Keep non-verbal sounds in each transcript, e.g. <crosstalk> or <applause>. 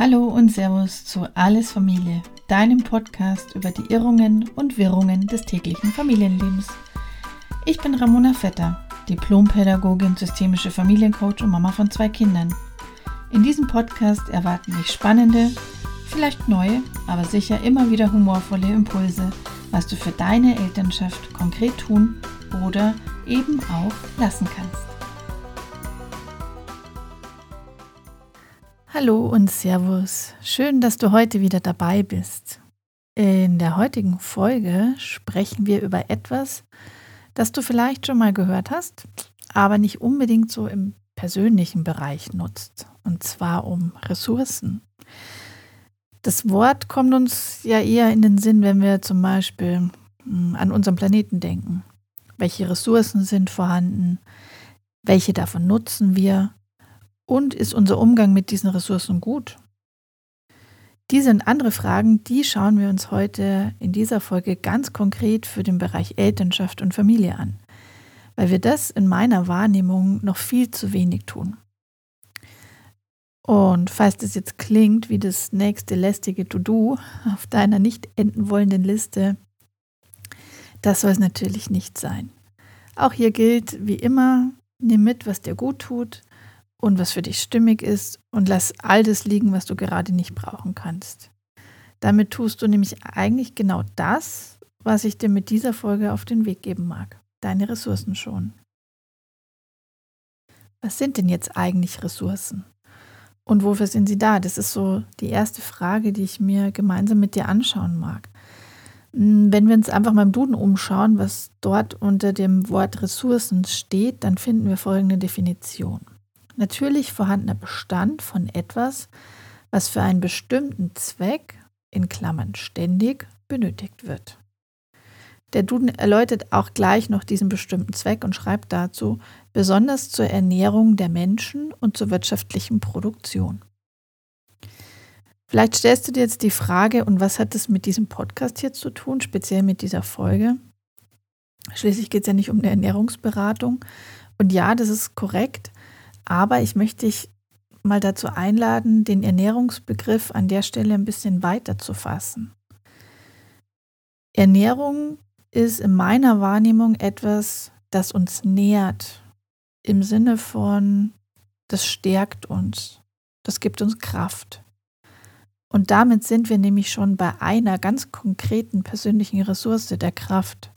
Hallo und Servus zu Alles Familie, deinem Podcast über die Irrungen und Wirrungen des täglichen Familienlebens. Ich bin Ramona Vetter, Diplompädagogin, systemische Familiencoach und Mama von zwei Kindern. In diesem Podcast erwarten dich spannende, vielleicht neue, aber sicher immer wieder humorvolle Impulse, was du für deine Elternschaft konkret tun oder eben auch lassen kannst. Hallo und Servus. Schön, dass du heute wieder dabei bist. In der heutigen Folge sprechen wir über etwas, das du vielleicht schon mal gehört hast, aber nicht unbedingt so im persönlichen Bereich nutzt. Und zwar um Ressourcen. Das Wort kommt uns ja eher in den Sinn, wenn wir zum Beispiel hm, an unseren Planeten denken. Welche Ressourcen sind vorhanden? Welche davon nutzen wir? Und ist unser Umgang mit diesen Ressourcen gut? Diese und andere Fragen, die schauen wir uns heute in dieser Folge ganz konkret für den Bereich Elternschaft und Familie an, weil wir das in meiner Wahrnehmung noch viel zu wenig tun. Und falls das jetzt klingt wie das nächste lästige To-Do auf deiner nicht enden wollenden Liste, das soll es natürlich nicht sein. Auch hier gilt, wie immer, nimm mit, was dir gut tut und was für dich stimmig ist und lass all das liegen, was du gerade nicht brauchen kannst. Damit tust du nämlich eigentlich genau das, was ich dir mit dieser Folge auf den Weg geben mag. Deine Ressourcen schon. Was sind denn jetzt eigentlich Ressourcen? Und wofür sind sie da? Das ist so die erste Frage, die ich mir gemeinsam mit dir anschauen mag. Hm, wenn wir uns einfach mal im Duden umschauen, was dort unter dem Wort Ressourcen steht, dann finden wir folgende Definition natürlich vorhandener Bestand von etwas, was für einen bestimmten Zweck, in Klammern ständig, benötigt wird. Der Duden erläutert auch gleich noch diesen bestimmten Zweck und schreibt dazu, besonders zur Ernährung der Menschen und zur wirtschaftlichen Produktion. Vielleicht stellst du dir jetzt die Frage, und was hat es mit diesem Podcast hier zu tun, speziell mit dieser Folge? Schließlich geht es ja nicht um eine Ernährungsberatung. Und ja, das ist korrekt, aber ich möchte dich mal dazu einladen, den Ernährungsbegriff an der Stelle ein bisschen weiter zu fassen. Ernährung ist in meiner Wahrnehmung etwas, das uns nährt, im Sinne von, das stärkt uns, das gibt uns Kraft. Und damit sind wir nämlich schon bei einer ganz konkreten persönlichen Ressource der Kraft.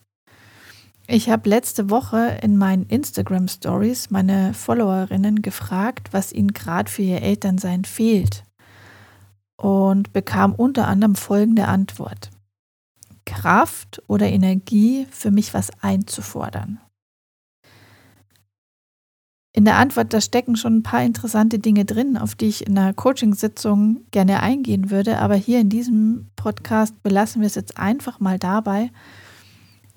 Ich habe letzte Woche in meinen Instagram Stories meine Followerinnen gefragt, was ihnen gerade für ihr Elternsein fehlt und bekam unter anderem folgende Antwort. Kraft oder Energie für mich was einzufordern. In der Antwort, da stecken schon ein paar interessante Dinge drin, auf die ich in einer Coachingsitzung gerne eingehen würde, aber hier in diesem Podcast belassen wir es jetzt einfach mal dabei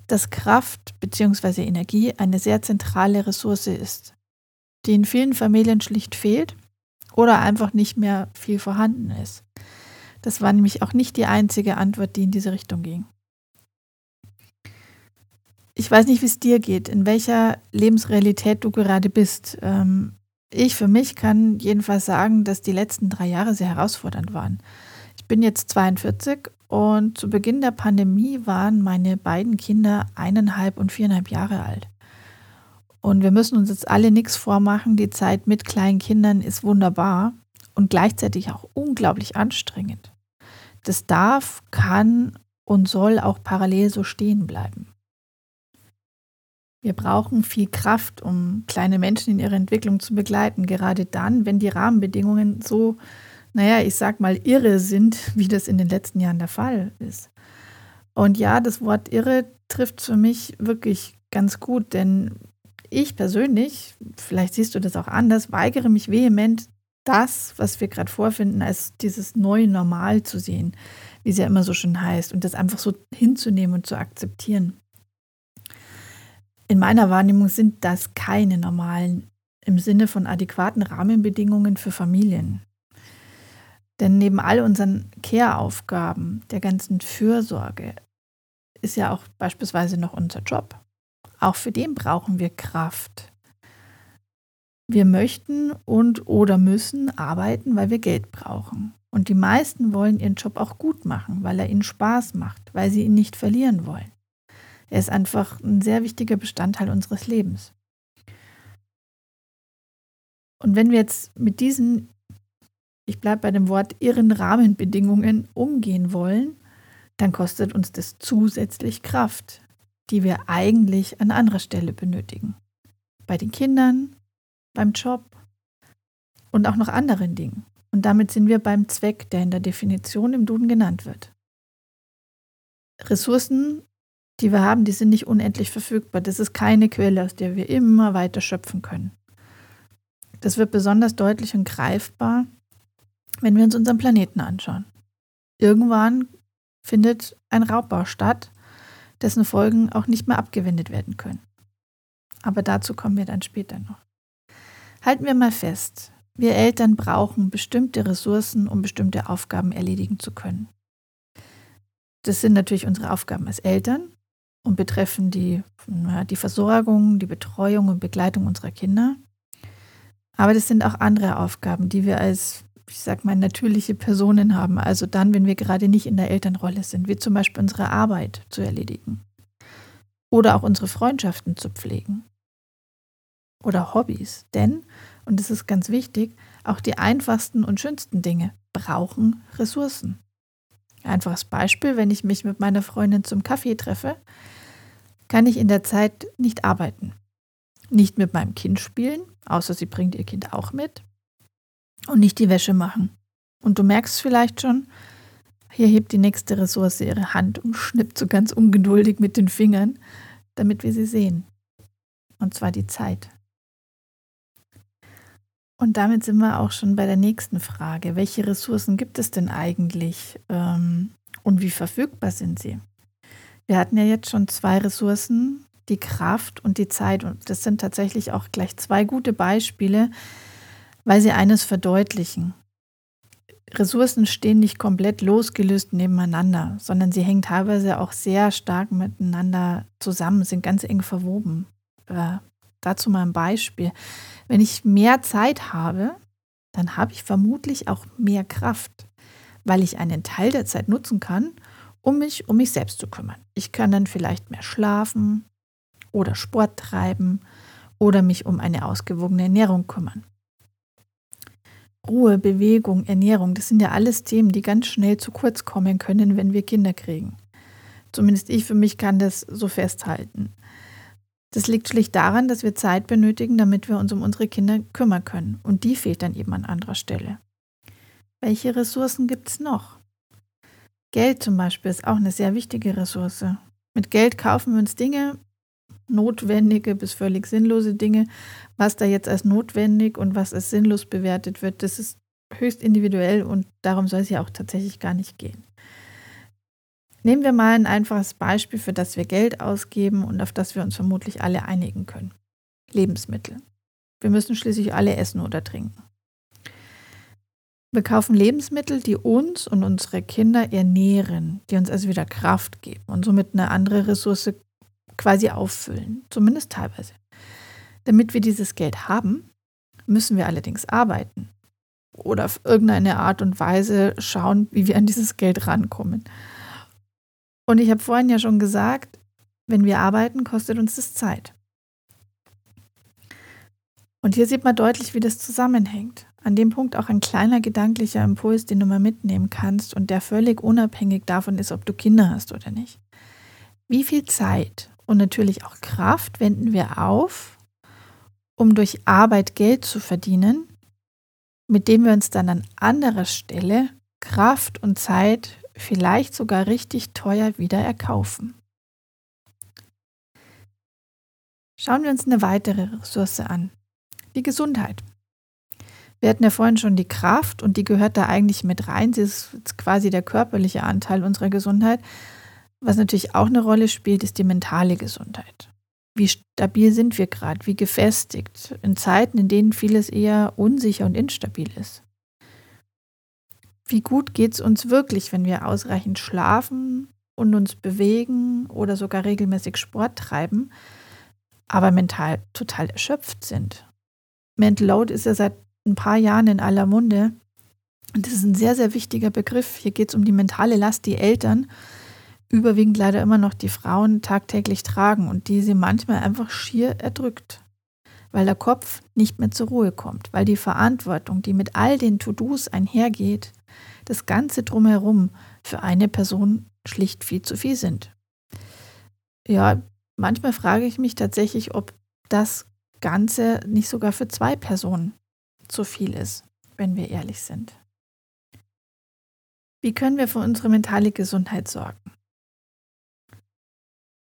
dass Kraft bzw. Energie eine sehr zentrale Ressource ist, die in vielen Familien schlicht fehlt oder einfach nicht mehr viel vorhanden ist. Das war nämlich auch nicht die einzige Antwort, die in diese Richtung ging. Ich weiß nicht, wie es dir geht, in welcher Lebensrealität du gerade bist. Ähm, ich für mich kann jedenfalls sagen, dass die letzten drei Jahre sehr herausfordernd waren. Ich bin jetzt 42 und zu Beginn der Pandemie waren meine beiden Kinder eineinhalb und viereinhalb Jahre alt. Und wir müssen uns jetzt alle nichts vormachen. Die Zeit mit kleinen Kindern ist wunderbar und gleichzeitig auch unglaublich anstrengend. Das darf, kann und soll auch parallel so stehen bleiben. Wir brauchen viel Kraft, um kleine Menschen in ihrer Entwicklung zu begleiten, gerade dann, wenn die Rahmenbedingungen so naja, ich sag mal, irre sind, wie das in den letzten Jahren der Fall ist. Und ja, das Wort irre trifft für mich wirklich ganz gut, denn ich persönlich, vielleicht siehst du das auch anders, weigere mich vehement, das, was wir gerade vorfinden, als dieses neue Normal zu sehen, wie es ja immer so schön heißt, und das einfach so hinzunehmen und zu akzeptieren. In meiner Wahrnehmung sind das keine normalen im Sinne von adäquaten Rahmenbedingungen für Familien. Denn neben all unseren Care-Aufgaben, der ganzen Fürsorge, ist ja auch beispielsweise noch unser Job. Auch für den brauchen wir Kraft. Wir möchten und oder müssen arbeiten, weil wir Geld brauchen. Und die meisten wollen ihren Job auch gut machen, weil er ihnen Spaß macht, weil sie ihn nicht verlieren wollen. Er ist einfach ein sehr wichtiger Bestandteil unseres Lebens. Und wenn wir jetzt mit diesen, ich bleibe bei dem Wort irren Rahmenbedingungen umgehen wollen, dann kostet uns das zusätzlich Kraft, die wir eigentlich an anderer Stelle benötigen. Bei den Kindern, beim Job und auch noch anderen Dingen. Und damit sind wir beim Zweck, der in der Definition im Duden genannt wird. Ressourcen, die wir haben, die sind nicht unendlich verfügbar. Das ist keine Quelle, aus der wir immer weiter schöpfen können. Das wird besonders deutlich und greifbar, wenn wir uns unseren Planeten anschauen. Irgendwann findet ein Raubbau statt, dessen Folgen auch nicht mehr abgewendet werden können. Aber dazu kommen wir dann später noch. Halten wir mal fest, wir Eltern brauchen bestimmte Ressourcen, um bestimmte Aufgaben erledigen zu können. Das sind natürlich unsere Aufgaben als Eltern und betreffen die, die Versorgung, die Betreuung und Begleitung unserer Kinder. Aber das sind auch andere Aufgaben, die wir als, ich sag mal, natürliche Personen haben. Also dann, wenn wir gerade nicht in der Elternrolle sind, wie zum Beispiel unsere Arbeit zu erledigen. Oder auch unsere Freundschaften zu pflegen. Oder Hobbys. Denn und das ist ganz wichtig, auch die einfachsten und schönsten Dinge brauchen Ressourcen. Einfaches Beispiel, wenn ich mich mit meiner Freundin zum Kaffee treffe, kann ich in der Zeit nicht arbeiten. Nicht mit meinem Kind spielen, außer sie bringt ihr Kind auch mit. Und nicht die Wäsche machen. Und du merkst vielleicht schon, hier hebt die nächste Ressource ihre Hand und schnippt so ganz ungeduldig mit den Fingern, damit wir sie sehen. Und zwar die Zeit. Und damit sind wir auch schon bei der nächsten Frage. Welche Ressourcen gibt es denn eigentlich ähm, und wie verfügbar sind sie? Wir hatten ja jetzt schon zwei Ressourcen, die Kraft und die Zeit. Und das sind tatsächlich auch gleich zwei gute Beispiele, weil sie eines verdeutlichen. Ressourcen stehen nicht komplett losgelöst nebeneinander, sondern sie hängen teilweise auch sehr stark miteinander zusammen, sind ganz eng verwoben. Äh, dazu mal ein Beispiel. Wenn ich mehr Zeit habe, dann habe ich vermutlich auch mehr Kraft, weil ich einen Teil der Zeit nutzen kann, um mich um mich selbst zu kümmern. Ich kann dann vielleicht mehr schlafen oder Sport treiben oder mich um eine ausgewogene Ernährung kümmern. Ruhe, Bewegung, Ernährung, das sind ja alles Themen, die ganz schnell zu kurz kommen können, wenn wir Kinder kriegen. Zumindest ich für mich kann das so festhalten. Das liegt schlicht daran, dass wir Zeit benötigen, damit wir uns um unsere Kinder kümmern können. Und die fehlt dann eben an anderer Stelle. Welche Ressourcen gibt es noch? Geld zum Beispiel ist auch eine sehr wichtige Ressource. Mit Geld kaufen wir uns Dinge, notwendige bis völlig sinnlose Dinge. Was da jetzt als notwendig und was als sinnlos bewertet wird, das ist höchst individuell und darum soll es ja auch tatsächlich gar nicht gehen. Nehmen wir mal ein einfaches Beispiel, für das wir Geld ausgeben und auf das wir uns vermutlich alle einigen können. Lebensmittel. Wir müssen schließlich alle essen oder trinken. Wir kaufen Lebensmittel, die uns und unsere Kinder ernähren, die uns also wieder Kraft geben und somit eine andere Ressource quasi auffüllen, zumindest teilweise. Damit wir dieses Geld haben, müssen wir allerdings arbeiten oder auf irgendeine Art und Weise schauen, wie wir an dieses Geld rankommen. Und ich habe vorhin ja schon gesagt, wenn wir arbeiten, kostet uns das Zeit. Und hier sieht man deutlich, wie das zusammenhängt. An dem Punkt auch ein kleiner gedanklicher Impuls, den du mal mitnehmen kannst und der völlig unabhängig davon ist, ob du Kinder hast oder nicht. Wie viel Zeit und natürlich auch Kraft wenden wir auf, um durch Arbeit Geld zu verdienen, mit dem wir uns dann an anderer Stelle Kraft und Zeit vielleicht sogar richtig teuer wieder erkaufen. Schauen wir uns eine weitere Ressource an, die Gesundheit. Wir hatten ja vorhin schon die Kraft und die gehört da eigentlich mit rein. Sie ist quasi der körperliche Anteil unserer Gesundheit. Was natürlich auch eine Rolle spielt, ist die mentale Gesundheit. Wie stabil sind wir gerade, wie gefestigt in Zeiten, in denen vieles eher unsicher und instabil ist wie gut geht es uns wirklich, wenn wir ausreichend schlafen und uns bewegen oder sogar regelmäßig Sport treiben, aber mental total erschöpft sind. Mental Load ist ja seit ein paar Jahren in aller Munde. Und das ist ein sehr, sehr wichtiger Begriff. Hier geht es um die mentale Last, die Eltern, überwiegend leider immer noch die Frauen, tagtäglich tragen und die sie manchmal einfach schier erdrückt, weil der Kopf nicht mehr zur Ruhe kommt, weil die Verantwortung, die mit all den To-Dos einhergeht, das Ganze drumherum für eine Person schlicht viel zu viel sind. Ja, manchmal frage ich mich tatsächlich, ob das Ganze nicht sogar für zwei Personen zu viel ist, wenn wir ehrlich sind. Wie können wir für unsere mentale Gesundheit sorgen?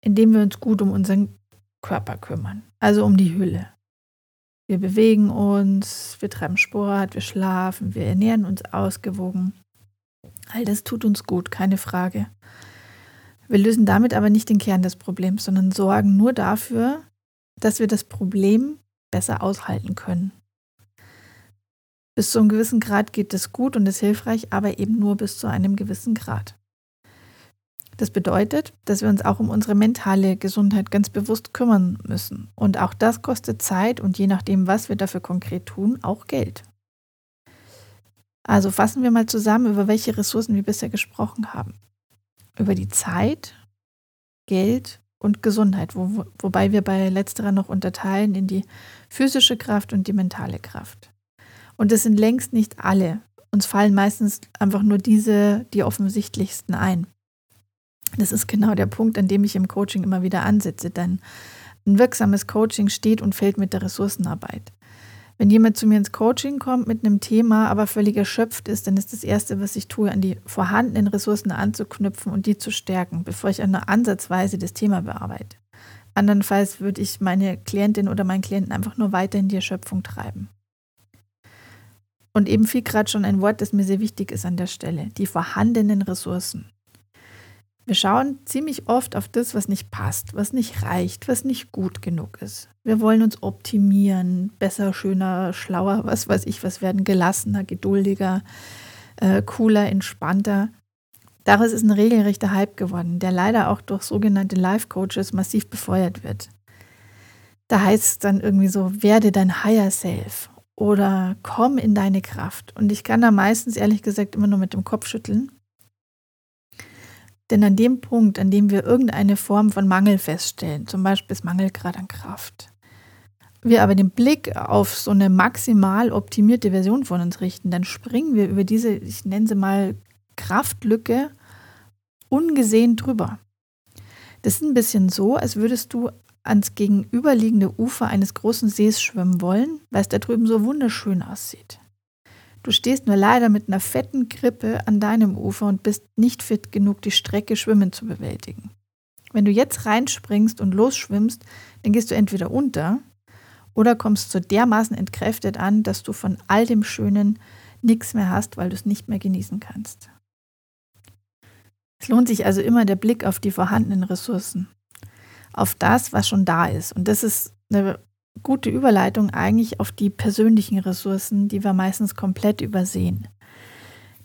Indem wir uns gut um unseren Körper kümmern, also um die Hülle. Wir bewegen uns, wir treiben Sport, wir schlafen, wir ernähren uns ausgewogen. All das tut uns gut, keine Frage. Wir lösen damit aber nicht den Kern des Problems, sondern sorgen nur dafür, dass wir das Problem besser aushalten können. Bis zu einem gewissen Grad geht es gut und ist hilfreich, aber eben nur bis zu einem gewissen Grad. Das bedeutet, dass wir uns auch um unsere mentale Gesundheit ganz bewusst kümmern müssen. Und auch das kostet Zeit und je nachdem, was wir dafür konkret tun, auch Geld. Also fassen wir mal zusammen, über welche Ressourcen wir bisher gesprochen haben. Über die Zeit, Geld und Gesundheit, wo, wobei wir bei letzterer noch unterteilen in die physische Kraft und die mentale Kraft. Und das sind längst nicht alle. Uns fallen meistens einfach nur diese, die offensichtlichsten ein. Das ist genau der Punkt, an dem ich im Coaching immer wieder ansetze, denn ein wirksames Coaching steht und fällt mit der Ressourcenarbeit. Wenn jemand zu mir ins Coaching kommt mit einem Thema, aber völlig erschöpft ist, dann ist das Erste, was ich tue, an die vorhandenen Ressourcen anzuknüpfen und die zu stärken, bevor ich eine Ansatzweise das Thema bearbeite. Andernfalls würde ich meine Klientin oder meinen Klienten einfach nur weiter in die Erschöpfung treiben. Und eben fiel gerade schon ein Wort, das mir sehr wichtig ist an der Stelle, die vorhandenen Ressourcen. Wir schauen ziemlich oft auf das, was nicht passt, was nicht reicht, was nicht gut genug ist. Wir wollen uns optimieren, besser, schöner, schlauer, was weiß ich, was werden, gelassener, geduldiger, äh, cooler, entspannter. Daraus ist ein regelrechter Hype geworden, der leider auch durch sogenannte Life-Coaches massiv befeuert wird. Da heißt es dann irgendwie so, werde dein Higher Self oder komm in deine Kraft. Und ich kann da meistens ehrlich gesagt immer nur mit dem Kopf schütteln. Denn an dem Punkt, an dem wir irgendeine Form von Mangel feststellen, zum Beispiel das Mangelgrad an Kraft, wir aber den Blick auf so eine maximal optimierte Version von uns richten, dann springen wir über diese, ich nenne sie mal Kraftlücke, ungesehen drüber. Das ist ein bisschen so, als würdest du ans gegenüberliegende Ufer eines großen Sees schwimmen wollen, weil es da drüben so wunderschön aussieht. Du stehst nur leider mit einer fetten Krippe an deinem Ufer und bist nicht fit genug, die Strecke schwimmen zu bewältigen. Wenn du jetzt reinspringst und losschwimmst, dann gehst du entweder unter oder kommst so dermaßen entkräftet an, dass du von all dem Schönen nichts mehr hast, weil du es nicht mehr genießen kannst. Es lohnt sich also immer der Blick auf die vorhandenen Ressourcen auf das, was schon da ist. Und das ist eine gute Überleitung eigentlich auf die persönlichen Ressourcen, die wir meistens komplett übersehen.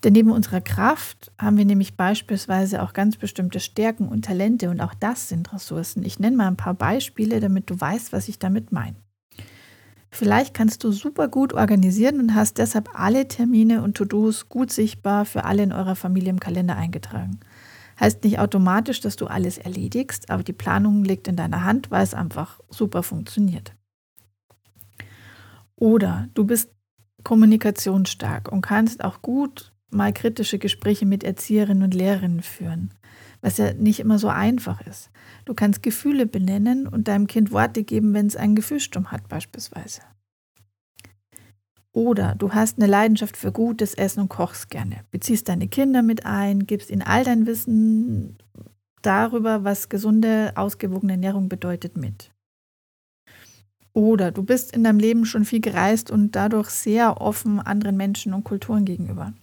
Denn neben unserer Kraft haben wir nämlich beispielsweise auch ganz bestimmte Stärken und Talente und auch das sind Ressourcen. Ich nenne mal ein paar Beispiele, damit du weißt, was ich damit meine. Vielleicht kannst du super gut organisieren und hast deshalb alle Termine und To-Dos gut sichtbar für alle in eurer Familie im Kalender eingetragen. Heißt nicht automatisch, dass du alles erledigst, aber die Planung liegt in deiner Hand, weil es einfach super funktioniert. Oder du bist kommunikationsstark und kannst auch gut mal kritische Gespräche mit Erzieherinnen und Lehrerinnen führen, was ja nicht immer so einfach ist. Du kannst Gefühle benennen und deinem Kind Worte geben, wenn es einen Gefühlssturm hat beispielsweise. Oder du hast eine Leidenschaft für gutes Essen und kochst gerne. Beziehst deine Kinder mit ein, gibst ihnen all dein Wissen darüber, was gesunde, ausgewogene Ernährung bedeutet, mit. Oder du bist in deinem Leben schon viel gereist und dadurch sehr offen anderen Menschen und Kulturen gegenüber.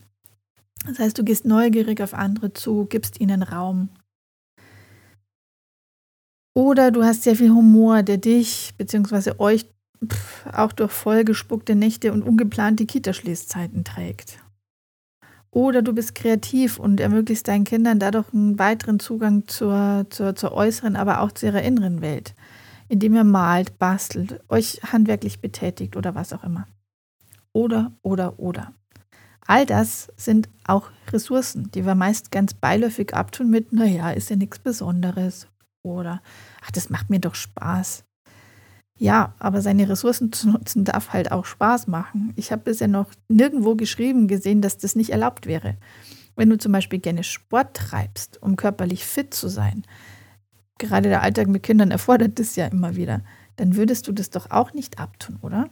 Das heißt, du gehst neugierig auf andere zu, gibst ihnen Raum. Oder du hast sehr viel Humor, der dich bzw. euch auch durch vollgespuckte Nächte und ungeplante Kitaschließzeiten trägt. Oder du bist kreativ und ermöglichst deinen Kindern dadurch einen weiteren Zugang zur, zur, zur äußeren, aber auch zu ihrer inneren Welt. Indem ihr malt, bastelt, euch handwerklich betätigt oder was auch immer. Oder, oder, oder. All das sind auch Ressourcen, die wir meist ganz beiläufig abtun mit, naja, ist ja nichts Besonderes oder, ach, das macht mir doch Spaß. Ja, aber seine Ressourcen zu nutzen darf halt auch Spaß machen. Ich habe bisher noch nirgendwo geschrieben gesehen, dass das nicht erlaubt wäre. Wenn du zum Beispiel gerne Sport treibst, um körperlich fit zu sein, gerade der Alltag mit Kindern erfordert das ja immer wieder, dann würdest du das doch auch nicht abtun, oder?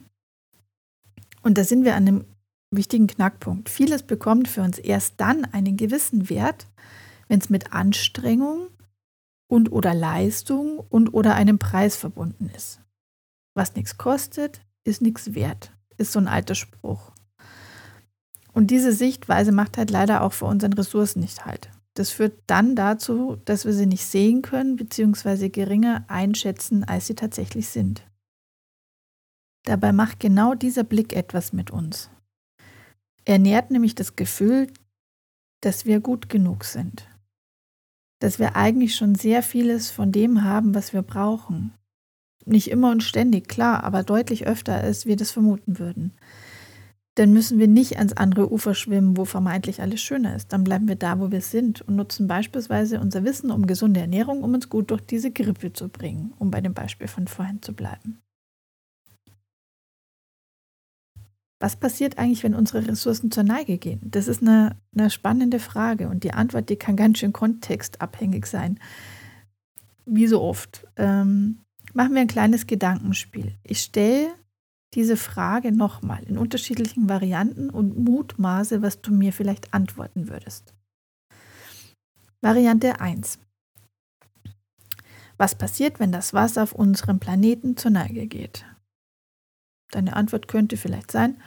Und da sind wir an einem wichtigen Knackpunkt. Vieles bekommt für uns erst dann einen gewissen Wert, wenn es mit Anstrengung und oder Leistung und oder einem Preis verbunden ist. Was nichts kostet, ist nichts wert, ist so ein alter Spruch. Und diese Sichtweise macht halt leider auch für unseren Ressourcen nicht halt. Das führt dann dazu, dass wir sie nicht sehen können bzw. geringer einschätzen, als sie tatsächlich sind. Dabei macht genau dieser Blick etwas mit uns. Er nährt nämlich das Gefühl, dass wir gut genug sind. Dass wir eigentlich schon sehr vieles von dem haben, was wir brauchen. Nicht immer und ständig, klar, aber deutlich öfter, als wir das vermuten würden. Dann müssen wir nicht ans andere Ufer schwimmen, wo vermeintlich alles schöner ist. Dann bleiben wir da, wo wir sind und nutzen beispielsweise unser Wissen um gesunde Ernährung, um uns gut durch diese Grippe zu bringen, um bei dem Beispiel von vorhin zu bleiben. Was passiert eigentlich, wenn unsere Ressourcen zur Neige gehen? Das ist eine, eine spannende Frage und die Antwort, die kann ganz schön kontextabhängig sein. Wie so oft. Ähm, machen wir ein kleines Gedankenspiel. Ich stelle diese Frage nochmal in unterschiedlichen Varianten und mutmaße, was du mir vielleicht antworten würdest. Variante 1. Was passiert, wenn das Wasser auf unserem Planeten zur Neige geht? Deine Antwort könnte vielleicht sein,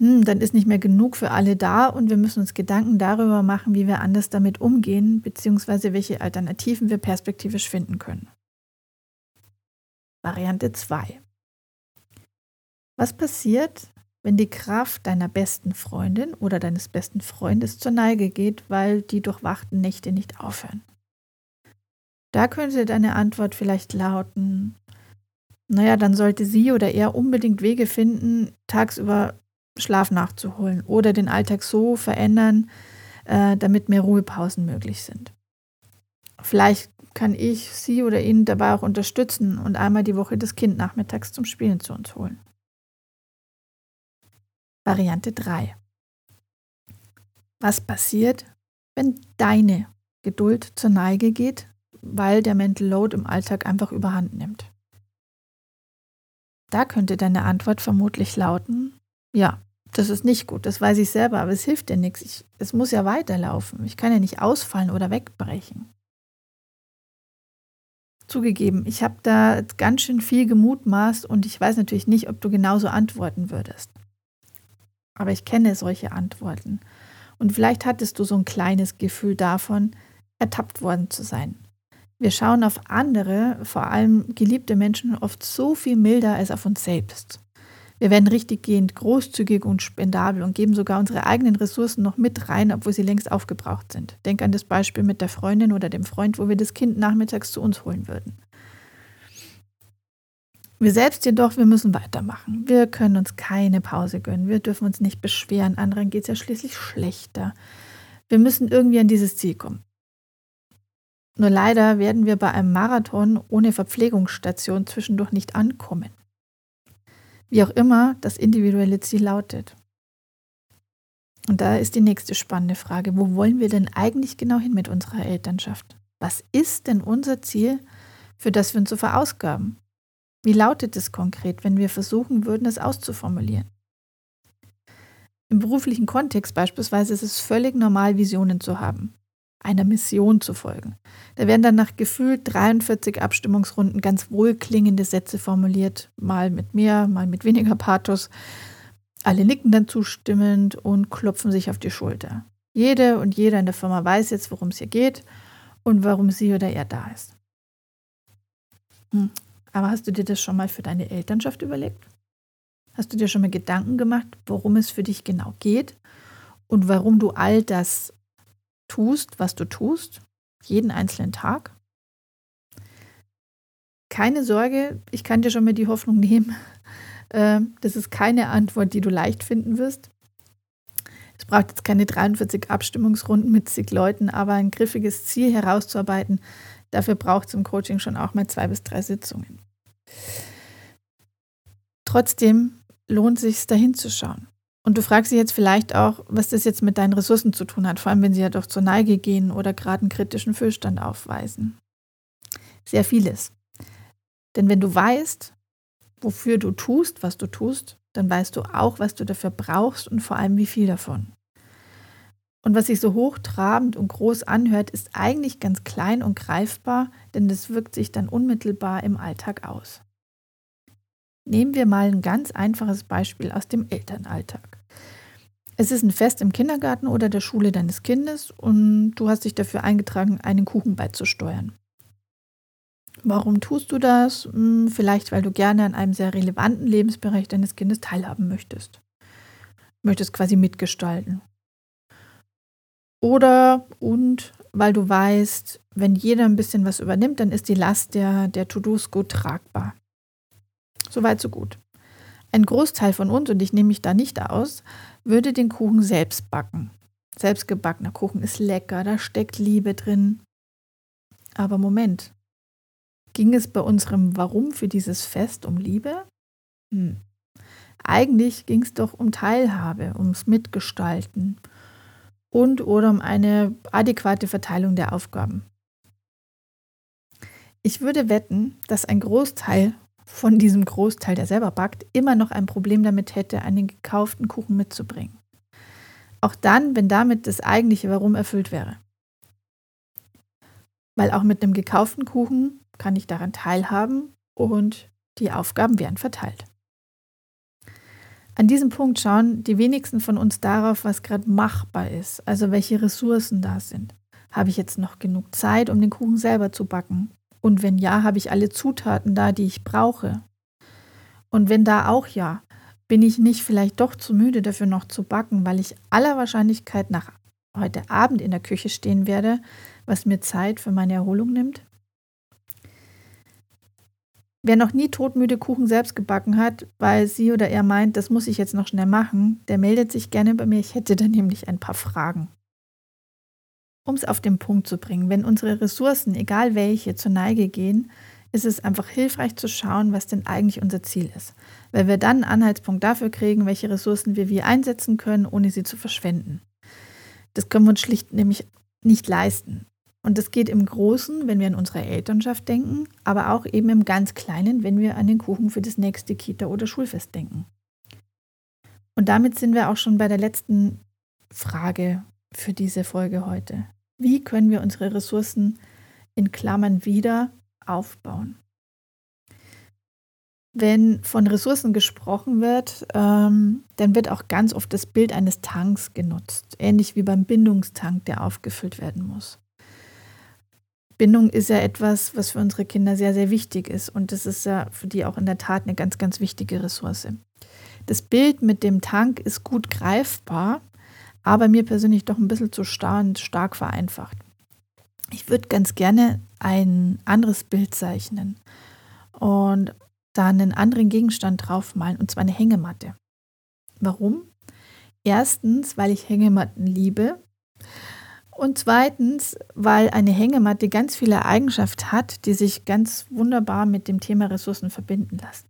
hm, dann ist nicht mehr genug für alle da und wir müssen uns Gedanken darüber machen, wie wir anders damit umgehen, beziehungsweise welche Alternativen wir perspektivisch finden können. Variante 2. Was passiert, wenn die Kraft deiner besten Freundin oder deines besten Freundes zur Neige geht, weil die durchwachten Nächte nicht aufhören? Da könnte deine Antwort vielleicht lauten, naja, dann sollte sie oder er unbedingt Wege finden, tagsüber Schlaf nachzuholen oder den Alltag so verändern, äh, damit mehr Ruhepausen möglich sind. Vielleicht kann ich sie oder ihn dabei auch unterstützen und einmal die Woche das Kind nachmittags zum Spielen zu uns holen. Variante 3. Was passiert, wenn deine Geduld zur Neige geht, weil der Mental Load im Alltag einfach überhand nimmt? Da könnte deine Antwort vermutlich lauten, ja, das ist nicht gut, das weiß ich selber, aber es hilft dir nichts. Ich, es muss ja weiterlaufen. Ich kann ja nicht ausfallen oder wegbrechen. Zugegeben, ich habe da ganz schön viel gemutmaßt und ich weiß natürlich nicht, ob du genauso antworten würdest. Aber ich kenne solche Antworten. Und vielleicht hattest du so ein kleines Gefühl davon, ertappt worden zu sein. Wir schauen auf andere, vor allem geliebte Menschen, oft so viel milder als auf uns selbst. Wir werden richtiggehend großzügig und spendabel und geben sogar unsere eigenen Ressourcen noch mit rein, obwohl sie längst aufgebraucht sind. Denk an das Beispiel mit der Freundin oder dem Freund, wo wir das Kind nachmittags zu uns holen würden. Wir selbst jedoch, wir müssen weitermachen. Wir können uns keine Pause gönnen. Wir dürfen uns nicht beschweren. Anderen geht es ja schließlich schlechter. Wir müssen irgendwie an dieses Ziel kommen. Nur leider werden wir bei einem Marathon ohne Verpflegungsstation zwischendurch nicht ankommen. Wie auch immer das individuelle Ziel lautet. Und da ist die nächste spannende Frage. Wo wollen wir denn eigentlich genau hin mit unserer Elternschaft? Was ist denn unser Ziel, für das wir uns so verausgaben? Wie lautet es konkret, wenn wir versuchen würden, es auszuformulieren? Im beruflichen Kontext beispielsweise ist es völlig normal, Visionen zu haben einer Mission zu folgen. Da werden dann nach gefühlt 43 Abstimmungsrunden ganz wohlklingende Sätze formuliert, mal mit mehr, mal mit weniger Pathos. Alle nicken dann zustimmend und klopfen sich auf die Schulter. Jede und jeder in der Firma weiß jetzt, worum es hier geht und warum sie oder er da ist. Aber hast du dir das schon mal für deine Elternschaft überlegt? Hast du dir schon mal Gedanken gemacht, worum es für dich genau geht und warum du all das tust, was du tust, jeden einzelnen Tag? keine Sorge, ich kann dir schon mal die Hoffnung <laughs> nehmen. Ähm, das ist keine Antwort, die du leicht finden wirst. Es braucht jetzt keine 43 Abstimmungsrunden mit zig Leuten, aber ein griffiges Ziel herauszuarbeiten, dafür braucht es im Coaching schon auch mal zwei bis drei Sitzungen. Trotzdem lohnt es sich, dahin zu schauen. Und du fragst dich jetzt vielleicht auch, was das jetzt mit deinen Ressourcen zu tun hat, vor allem wenn sie ja doch zur Neige gehen oder gerade einen kritischen Füllstand aufweisen. Sehr vieles. Denn wenn du weißt, wofür du tust, was du tust, dann weißt du auch, was du dafür brauchst und vor allem wie viel davon. Und was sich so hochtrabend und groß anhört, ist eigentlich ganz klein und greifbar, denn das wirkt sich dann unmittelbar im Alltag aus. Nehmen wir mal ein ganz einfaches Beispiel aus dem Elternalltag. Es ist ein Fest im Kindergarten oder der Schule deines Kindes und du hast dich dafür eingetragen, einen Kuchen beizusteuern. Warum tust du das? Hm, vielleicht, weil du gerne an einem sehr relevanten Lebensbereich deines Kindes teilhaben möchtest. Möchtest quasi mitgestalten. Oder und weil du weißt, wenn jeder ein bisschen was übernimmt, dann ist die Last der, der To-Dos gut tragbar. Soweit, so gut. Ein Großteil von uns, und ich nehme mich da nicht aus, würde den Kuchen selbst backen. Selbstgebackener Kuchen ist lecker, da steckt Liebe drin. Aber Moment, Ging es bei unserem Warum für dieses Fest um Liebe? Hm. Eigentlich ging es doch um Teilhabe, ums Mitgestalten und oder um eine adäquate Verteilung der Aufgaben. Ich würde wetten, dass ein Großteil von diesem Großteil, der selber backt, immer noch ein Problem damit hätte, einen gekauften Kuchen mitzubringen. Auch dann, wenn damit das eigentliche Warum erfüllt wäre. Weil auch mit einem gekauften Kuchen kann ich daran teilhaben und die Aufgaben werden verteilt. An diesem Punkt schauen die wenigsten von uns darauf, was gerade machbar ist, also welche Ressourcen da sind. Habe ich jetzt noch genug Zeit, um den Kuchen selber zu backen? Und wenn ja, habe ich alle Zutaten da, die ich brauche? Und wenn da auch ja, bin ich nicht vielleicht doch zu müde dafür noch zu backen, weil ich aller Wahrscheinlichkeit nach heute Abend in der Küche stehen werde, was mir Zeit für meine Erholung nimmt? Wer noch nie todmüde Kuchen selbst gebacken hat, weil sie oder er meint, das muss ich jetzt noch schnell machen, der meldet sich gerne bei mir. Ich hätte da nämlich ein paar Fragen. Um es auf den Punkt zu bringen, wenn unsere Ressourcen, egal welche, zur Neige gehen, ist es einfach hilfreich zu schauen, was denn eigentlich unser Ziel ist. Weil wir dann einen Anhaltspunkt dafür kriegen, welche Ressourcen wir wie einsetzen können, ohne sie zu verschwenden. Das können wir uns schlicht nämlich nicht leisten. Und das geht im Großen, wenn wir an unsere Elternschaft denken, aber auch eben im ganz Kleinen, wenn wir an den Kuchen für das nächste Kita- oder Schulfest denken. Und damit sind wir auch schon bei der letzten Frage für diese Folge heute. Wie können wir unsere Ressourcen in Klammern wieder aufbauen? Wenn von Ressourcen gesprochen wird, ähm, dann wird auch ganz oft das Bild eines Tanks genutzt, ähnlich wie beim Bindungstank, der aufgefüllt werden muss. Bindung ist ja etwas, was für unsere Kinder sehr, sehr wichtig ist. Und das ist ja für die auch in der Tat eine ganz, ganz wichtige Ressource. Das Bild mit dem Tank ist gut greifbar, aber mir persönlich doch ein bisschen zu starr und stark vereinfacht. Ich würde ganz gerne ein anderes Bild zeichnen und da einen anderen Gegenstand draufmalen, und zwar eine Hängematte. Warum? Erstens, weil ich Hängematten liebe und zweitens, weil eine Hängematte ganz viele Eigenschaften hat, die sich ganz wunderbar mit dem Thema Ressourcen verbinden lassen.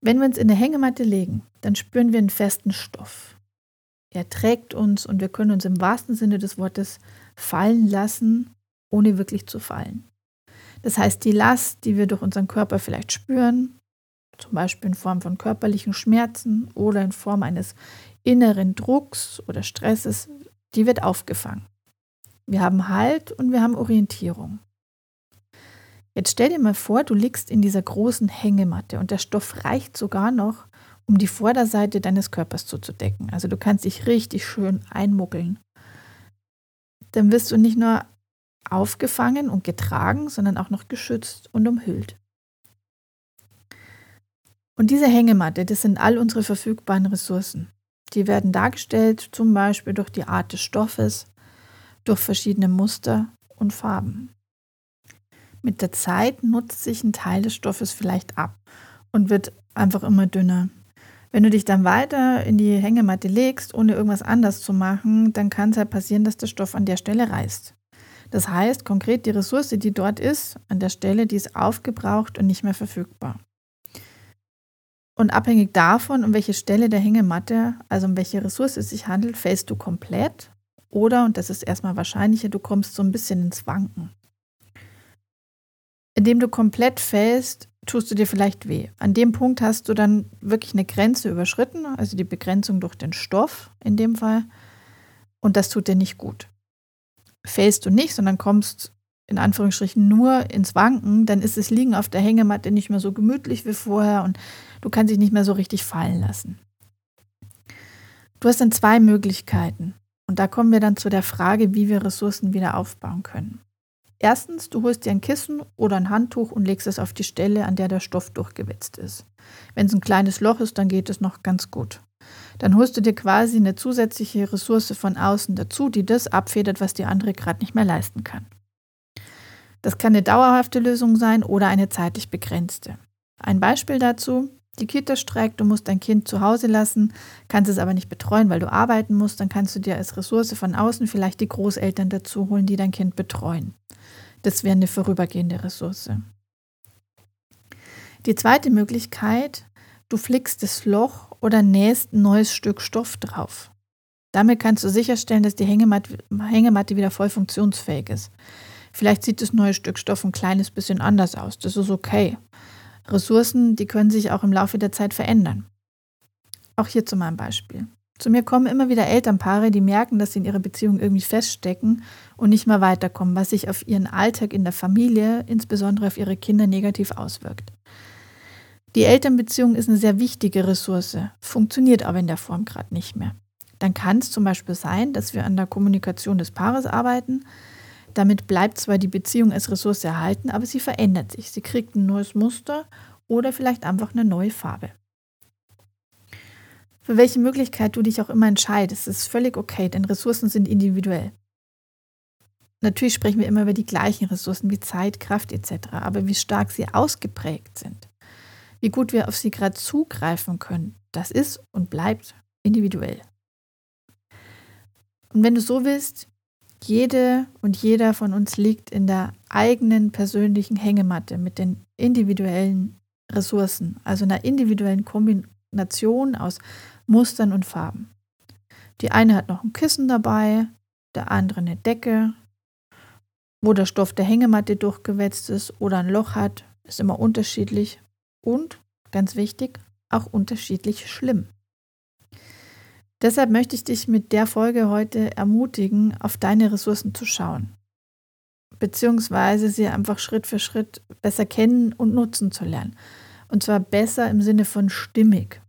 Wenn wir uns in eine Hängematte legen, dann spüren wir einen festen Stoff. Er trägt uns und wir können uns im wahrsten Sinne des Wortes fallen lassen, ohne wirklich zu fallen. Das heißt, die Last, die wir durch unseren Körper vielleicht spüren, zum Beispiel in Form von körperlichen Schmerzen oder in Form eines inneren Drucks oder Stresses, die wird aufgefangen. Wir haben Halt und wir haben Orientierung. Jetzt stell dir mal vor, du liegst in dieser großen Hängematte und der Stoff reicht sogar noch, um die Vorderseite deines Körpers zuzudecken. Also du kannst dich richtig schön einmuggeln. Dann wirst du nicht nur aufgefangen und getragen, sondern auch noch geschützt und umhüllt. Und diese Hängematte, das sind all unsere verfügbaren Ressourcen. Die werden dargestellt zum Beispiel durch die Art des Stoffes, durch verschiedene Muster und Farben. Mit der Zeit nutzt sich ein Teil des Stoffes vielleicht ab und wird einfach immer dünner. Wenn du dich dann weiter in die Hängematte legst, ohne irgendwas anders zu machen, dann kann es halt passieren, dass der Stoff an der Stelle reißt. Das heißt, konkret die Ressource, die dort ist, an der Stelle, die ist aufgebraucht und nicht mehr verfügbar. Und abhängig davon, um welche Stelle der Hängematte, also um welche Ressource es sich handelt, fällst du komplett oder, und das ist erstmal wahrscheinlicher, du kommst so ein bisschen ins Wanken. Indem du komplett fällst, tust du dir vielleicht weh. An dem Punkt hast du dann wirklich eine Grenze überschritten, also die Begrenzung durch den Stoff in dem Fall. Und das tut dir nicht gut. Fällst du nicht, sondern kommst in Anführungsstrichen nur ins Wanken, dann ist das Liegen auf der Hängematte nicht mehr so gemütlich wie vorher und du kannst dich nicht mehr so richtig fallen lassen. Du hast dann zwei Möglichkeiten. Und da kommen wir dann zu der Frage, wie wir Ressourcen wieder aufbauen können. Erstens, du holst dir ein Kissen oder ein Handtuch und legst es auf die Stelle, an der der Stoff durchgewetzt ist. Wenn es ein kleines Loch ist, dann geht es noch ganz gut. Dann holst du dir quasi eine zusätzliche Ressource von außen dazu, die das abfedert, was die andere gerade nicht mehr leisten kann. Das kann eine dauerhafte Lösung sein oder eine zeitlich begrenzte. Ein Beispiel dazu, die Kita streikt, du musst dein Kind zu Hause lassen, kannst es aber nicht betreuen, weil du arbeiten musst, dann kannst du dir als Ressource von außen vielleicht die Großeltern dazu holen, die dein Kind betreuen. Das wäre eine vorübergehende Ressource. Die zweite Möglichkeit, du flickst das Loch oder nähst ein neues Stück Stoff drauf. Damit kannst du sicherstellen, dass die Hängematte, Hängematte wieder voll funktionsfähig ist. Vielleicht sieht das neue Stück Stoff ein kleines bisschen anders aus. Das ist okay. Ressourcen, die können sich auch im Laufe der Zeit verändern. Auch hier zu meinem Beispiel. Zu mir kommen immer wieder Elternpaare, die merken, dass sie in ihrer Beziehung irgendwie feststecken und nicht mehr weiterkommen, was sich auf ihren Alltag in der Familie, insbesondere auf ihre Kinder, negativ auswirkt. Die Elternbeziehung ist eine sehr wichtige Ressource, funktioniert aber in der Form gerade nicht mehr. Dann kann es zum Beispiel sein, dass wir an der Kommunikation des Paares arbeiten, damit bleibt zwar die Beziehung als Ressource erhalten, aber sie verändert sich. Sie kriegt ein neues Muster oder vielleicht einfach eine neue Farbe. Für welche Möglichkeit du dich auch immer entscheidest, ist völlig okay, denn Ressourcen sind individuell. Natürlich sprechen wir immer über die gleichen Ressourcen wie Zeit, Kraft etc., aber wie stark sie ausgeprägt sind, wie gut wir auf sie gerade zugreifen können, das ist und bleibt individuell. Und wenn du so willst, jede und jeder von uns liegt in der eigenen persönlichen Hängematte mit den individuellen Ressourcen, also einer individuellen Kombination aus Mustern und Farben. Die eine hat noch ein Kissen dabei, der andere eine Decke, wo der Stoff der Hängematte durchgewetzt ist oder ein Loch hat, ist immer unterschiedlich und, ganz wichtig, auch unterschiedlich schlimm. Deshalb möchte ich dich mit der Folge heute ermutigen, auf deine Ressourcen zu schauen, beziehungsweise sie einfach Schritt für Schritt besser kennen und nutzen zu lernen. Und zwar besser im Sinne von stimmig.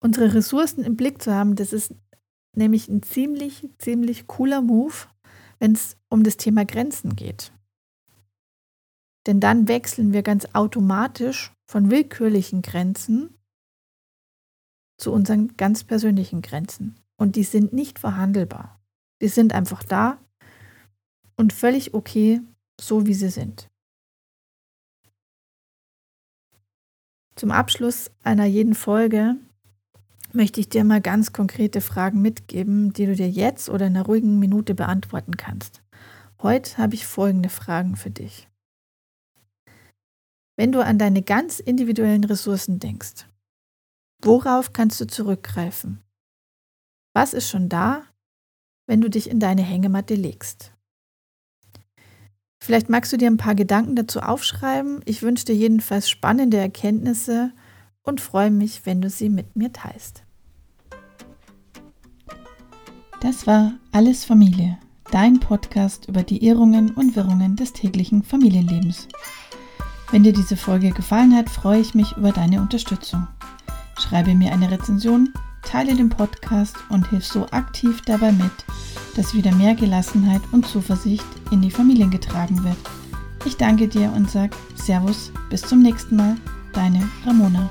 Unsere Ressourcen im Blick zu haben, das ist nämlich ein ziemlich, ziemlich cooler Move, wenn es um das Thema Grenzen geht. Denn dann wechseln wir ganz automatisch von willkürlichen Grenzen zu unseren ganz persönlichen Grenzen. Und die sind nicht verhandelbar. Die sind einfach da und völlig okay, so wie sie sind. Zum Abschluss einer jeden Folge möchte ich dir mal ganz konkrete Fragen mitgeben, die du dir jetzt oder in einer ruhigen Minute beantworten kannst. Heute habe ich folgende Fragen für dich. Wenn du an deine ganz individuellen Ressourcen denkst, Worauf kannst du zurückgreifen? Was ist schon da, wenn du dich in deine Hängematte legst? Vielleicht magst du dir ein paar Gedanken dazu aufschreiben. Ich wünsche dir jedenfalls spannende Erkenntnisse und freue mich, wenn du sie mit mir teilst. Das war Alles Familie, dein Podcast über die Irrungen und Wirrungen des täglichen Familienlebens. Wenn dir diese Folge gefallen hat, freue ich mich über deine Unterstützung. Schreibe mir eine Rezension, teile den Podcast und hilf so aktiv dabei mit, dass wieder mehr Gelassenheit und Zuversicht in die Familien getragen wird. Ich danke dir und sage Servus, bis zum nächsten Mal, deine Ramona.